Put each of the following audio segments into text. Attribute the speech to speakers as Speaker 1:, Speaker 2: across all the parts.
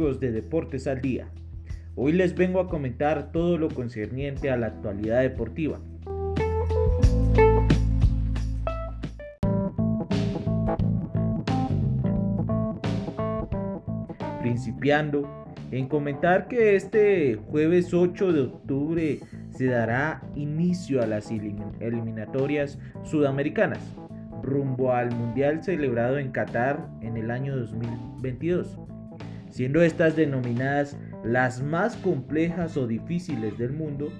Speaker 1: De Deportes al Día. Hoy les vengo a comentar todo lo concerniente a la actualidad deportiva. Principiando en comentar que este jueves 8 de octubre se dará inicio a las eliminatorias sudamericanas rumbo al Mundial celebrado en Qatar en el año 2022, siendo estas denominadas las más complejas o difíciles del mundo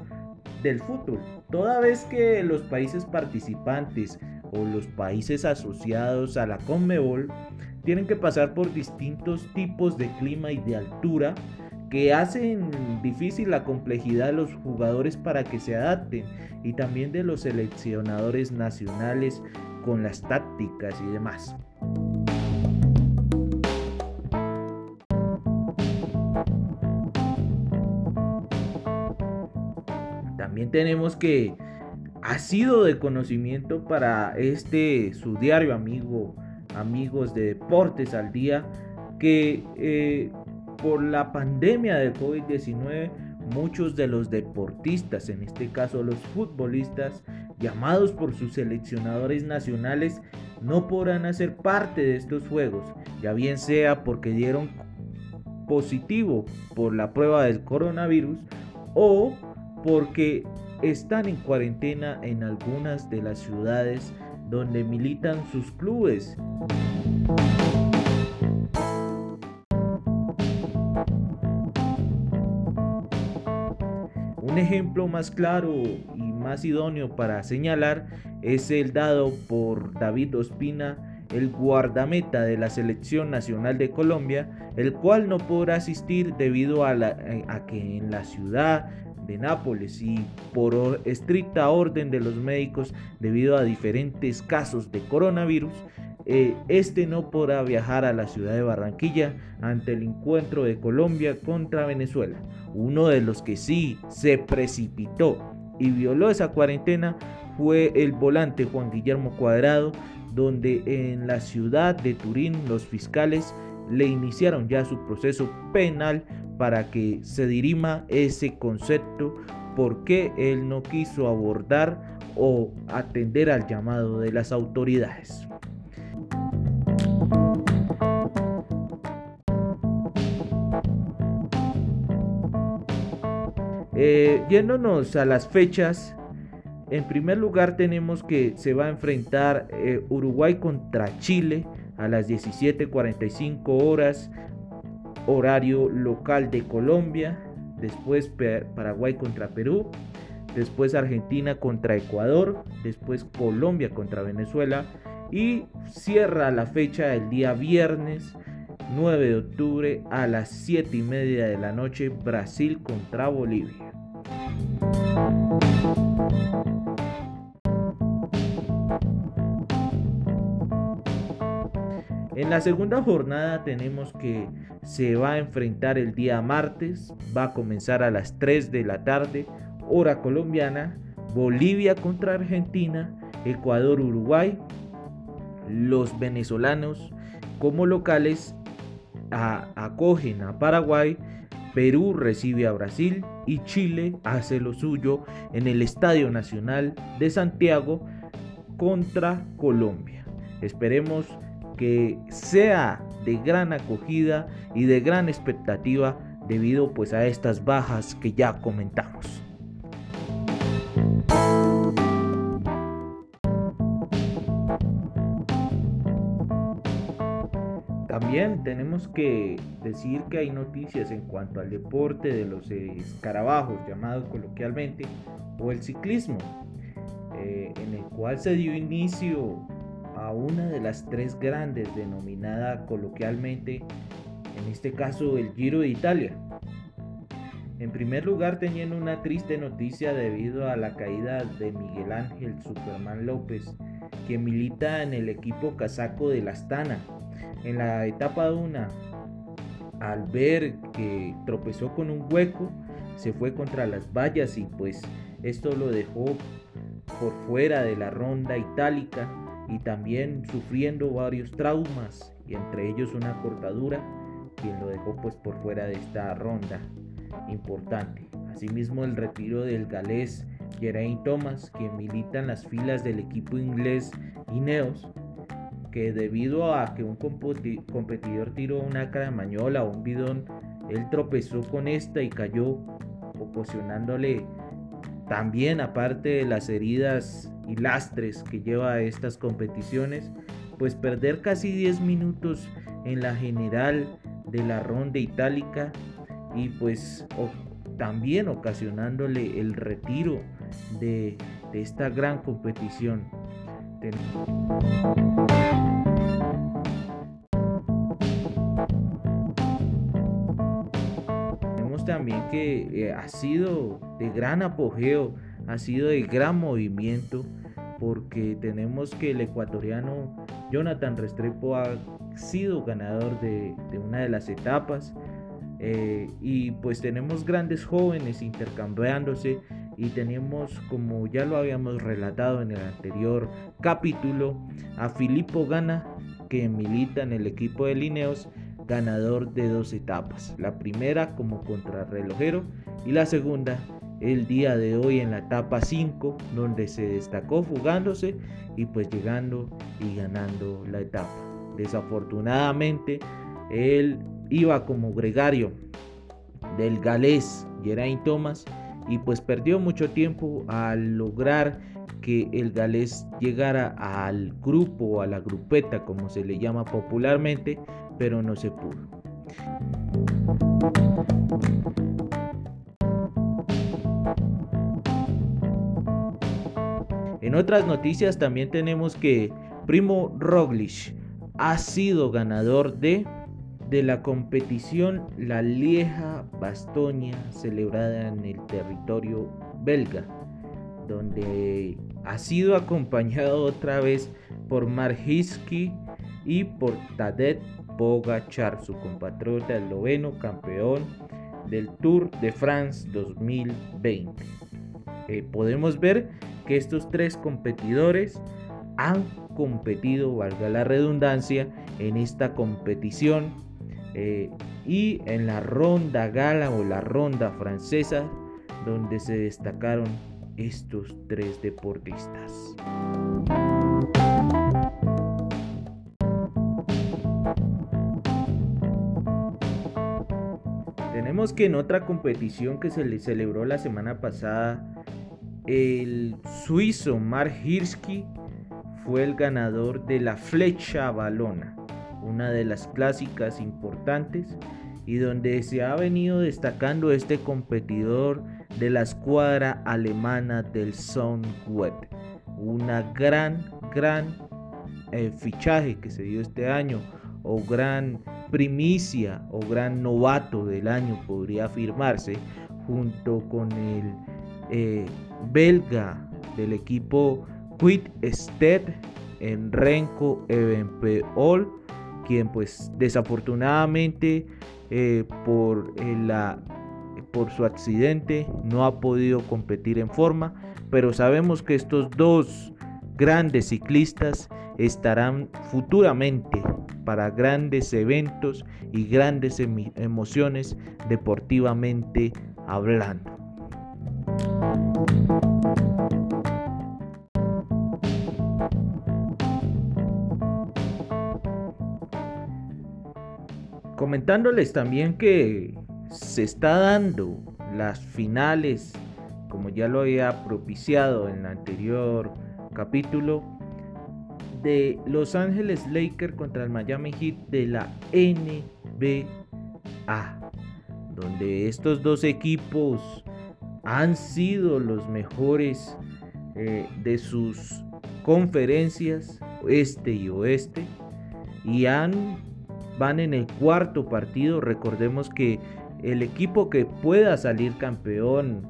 Speaker 1: del fútbol, toda vez que los países participantes o los países asociados a la CONMEBOL tienen que pasar por distintos tipos de clima y de altura que hacen difícil la complejidad de los jugadores para que se adapten y también de los seleccionadores nacionales con las tácticas y demás. También tenemos que ha sido de conocimiento para este su diario amigo, amigos de Deportes al Día, que eh, por la pandemia de COVID-19 muchos de los deportistas, en este caso los futbolistas, llamados por sus seleccionadores nacionales, no podrán hacer parte de estos juegos, ya bien sea porque dieron positivo por la prueba del coronavirus o porque están en cuarentena en algunas de las ciudades donde militan sus clubes. Un ejemplo más claro y más idóneo para señalar es el dado por David Ospina, el guardameta de la selección nacional de Colombia, el cual no podrá asistir debido a, que en la ciudad de Nápoles y por estricta orden de los médicos debido a diferentes casos de coronavirus, eh, este no podrá viajar a la ciudad de Barranquilla ante el encuentro de Colombia contra Venezuela. Uno de los que sí se precipitó y violó esa cuarentena fue el volante Juan Guillermo Cuadrado, donde en la ciudad de Turín los fiscales le iniciaron ya su proceso penal para que se dirima ese concepto porque él no quiso abordar o atender al llamado de las autoridades. Eh, yéndonos a las fechas, en primer lugar tenemos que se va a enfrentar eh, Uruguay contra Chile a las 17:45 horas, horario local de Colombia. Después Paraguay contra Perú. Después Argentina contra Ecuador. Después Colombia contra Venezuela. Y cierra la fecha el día viernes 9 de octubre a las 7 y media de la noche Brasil contra Bolivia. En la segunda jornada tenemos que se va a enfrentar el día martes, va a comenzar a las 3 de la tarde, hora colombiana, Bolivia contra Argentina, Ecuador-Uruguay, los venezolanos como locales acogen a Paraguay Perú recibe a Brasil y Chile hace lo suyo en el Estadio Nacional de Santiago contra Colombia. Esperemos que sea de gran acogida y de gran expectativa debido pues a estas bajas que ya comentamos. También tenemos que decir que hay noticias en cuanto al deporte de los escarabajos, llamados coloquialmente, o el ciclismo, eh, en el cual se dio inicio a una de las tres grandes, denominada coloquialmente, en este caso el Giro de Italia. En primer lugar, teniendo una triste noticia debido a la caída de Miguel Ángel Superman López, que milita en el equipo casaco de la Astana en la etapa 1, al ver que tropezó con un hueco, se fue contra las vallas y pues esto lo dejó por fuera de la ronda itálica y también sufriendo varios traumas y entre ellos una cortadura quien lo dejó pues por fuera de esta ronda importante. Asimismo el retiro del galés Geraint Thomas, quien milita en las filas del equipo inglés Ineos, que debido a que un competidor tiró una caramañola o un bidón, él tropezó con esta y cayó, ocasionándole también, aparte de las heridas lastres que lleva a estas competiciones, pues perder casi 10 minutos en la general de la ronda itálica y pues también ocasionándole el retiro de, de esta gran competición. Tenemos también que eh, ha sido de gran apogeo, ha sido de gran movimiento, porque tenemos que el ecuatoriano Jonathan Restrepo ha sido ganador de, una de las etapas. Eh, y pues tenemos grandes jóvenes intercambiándose y tenemos, como ya lo habíamos relatado en el anterior capítulo, a Filippo Gana, que milita en el equipo de Lineos, ganador de dos etapas. La primera como contrarrelojero y la segunda el día de hoy en la etapa 5, donde se destacó fugándose y pues llegando y ganando la etapa. Desafortunadamente, él iba como gregario del galés Geraint Thomas y pues perdió mucho tiempo al lograr que el galés llegara al grupo o a la grupeta como se le llama popularmente, pero no se pudo. En otras noticias también tenemos que Primo Roglic ha sido ganador de de la competición La Lieja Bastoña celebrada en el territorio belga, donde ha sido acompañado otra vez por Marjiski y por Tadej Pogacar, su compatriota esloveno campeón del Tour de France 2020. Eh, podemos ver que estos tres competidores han competido, valga la redundancia, en esta competición eh, y en la ronda gala o la ronda francesa donde se destacaron estos tres deportistas. Tenemos que en otra competición que se le celebró la semana pasada, el suizo Mark Hirschi fue el ganador de la flecha balona una de las clásicas importantes y donde se ha venido destacando este competidor de la escuadra alemana del Soundweb. Una gran, gran eh, fichaje que se dio este año o gran primicia o gran novato del año podría afirmarse junto con el eh, belga del equipo Quit Sted en Renko Evenpeol quien pues desafortunadamente eh, por, eh, la, por su accidente no ha podido competir en forma, pero sabemos que estos dos grandes ciclistas estarán futuramente para grandes eventos y grandes emociones deportivamente hablando. Comentándoles también que se está dando las finales, como ya lo había propiciado en el anterior capítulo, de Los Ángeles Lakers contra el Miami Heat de la NBA, donde estos dos equipos han sido los mejores eh, de sus conferencias, este y oeste, y han van en el cuarto partido. Recordemos que el equipo que pueda salir campeón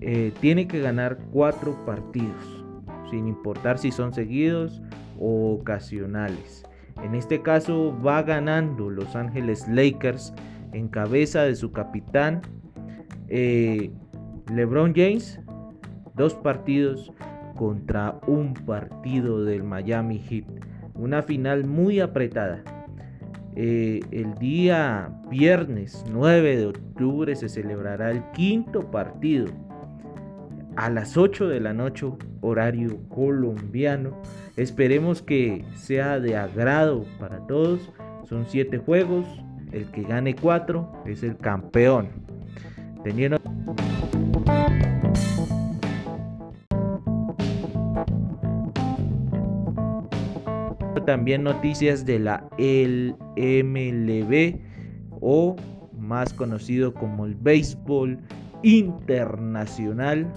Speaker 1: eh, tiene que ganar cuatro partidos, sin importar si son seguidos o ocasionales. En este caso va ganando Los Ángeles Lakers en cabeza de su capitán eh, LeBron James. Dos partidos contra un partido del Miami Heat. Una final muy apretada eh, el día viernes 9 de octubre se celebrará el quinto partido a las 8 de la noche, horario colombiano. Esperemos que sea de agrado para todos. Son siete juegos. El que gane cuatro es el campeón. Teniendo también noticias de la LMLB o más conocido como el béisbol internacional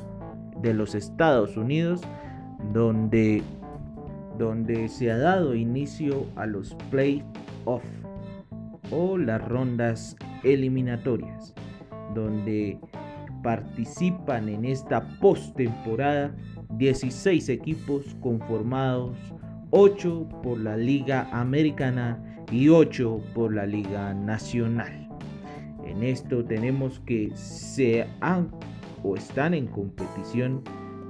Speaker 1: de los Estados Unidos donde, donde se ha dado inicio a los playoffs o las rondas eliminatorias donde participan en esta postemporada 16 equipos conformados 8 por la Liga Americana y 8 por la Liga Nacional. En esto tenemos que se han o están en competición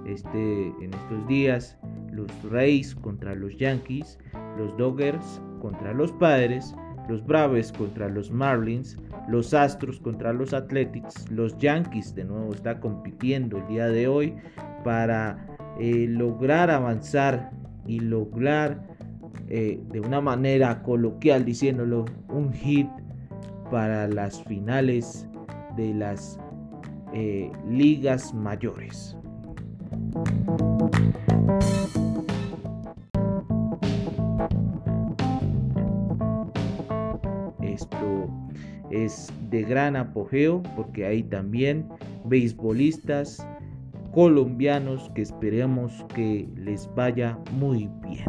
Speaker 1: este, en estos días los Rays contra los Yankees, los Dodgers contra los Padres, los Braves contra los Marlins, los Astros contra los Athletics, los Yankees de nuevo está compitiendo el día de hoy para eh, lograr avanzar y lograr eh, de una manera coloquial diciéndolo un hit para las finales de las eh, ligas mayores. Esto es de gran apogeo porque hay también beisbolistas colombianos que esperemos que les vaya muy bien.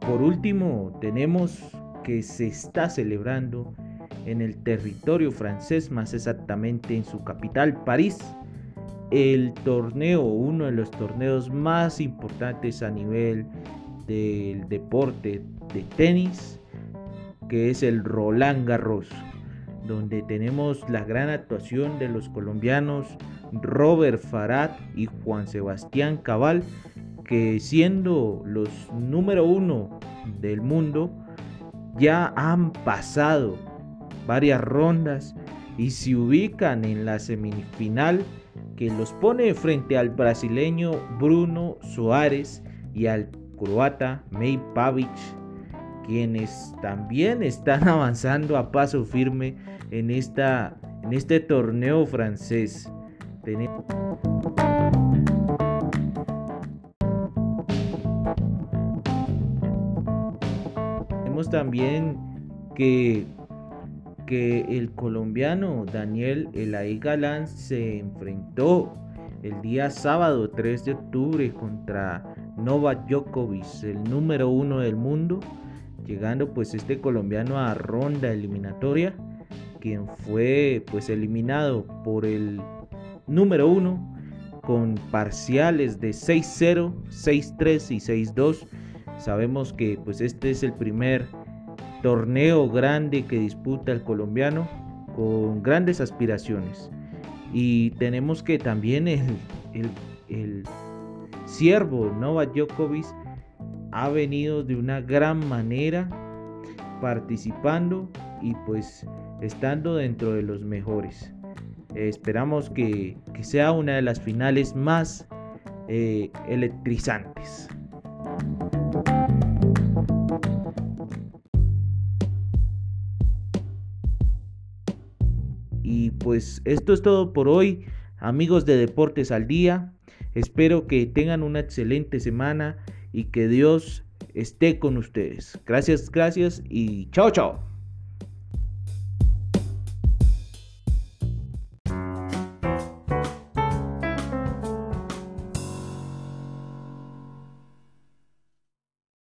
Speaker 1: Por último, tenemos que se está celebrando en el territorio francés, más exactamente en su capital, París, el torneo, uno de los torneos más importantes a nivel del deporte de tenis, que es el Roland Garros, donde tenemos la gran actuación de los colombianos Robert Farad y Juan Sebastián Cabal, que siendo los número uno del mundo, ya han pasado varias rondas y se ubican en la semifinal que los pone frente al brasileño Bruno Soares y al croata Mej Pavic quienes también están avanzando a paso firme en, esta, en este torneo francés. Tenemos también que, que el colombiano Daniel Elaí Galán se enfrentó el día sábado 3 de octubre contra Novak Djokovic, el número uno del mundo llegando pues este colombiano a ronda eliminatoria, quien fue pues eliminado por el número uno con parciales de 6-0, 6-3 y 6-2. Sabemos que pues este es el primer torneo grande que disputa el colombiano con grandes aspiraciones. Y tenemos que también el, el, el siervo Novak Djokovic ha venido de una gran manera participando y pues estando dentro de los mejores. esperamos que, sea una de las finales más eh, electrizantes. Y pues esto es todo por hoy, amigos de Deportes al Día. Espero que tengan una excelente semana y que Dios esté con ustedes. Gracias, gracias y chao, chao.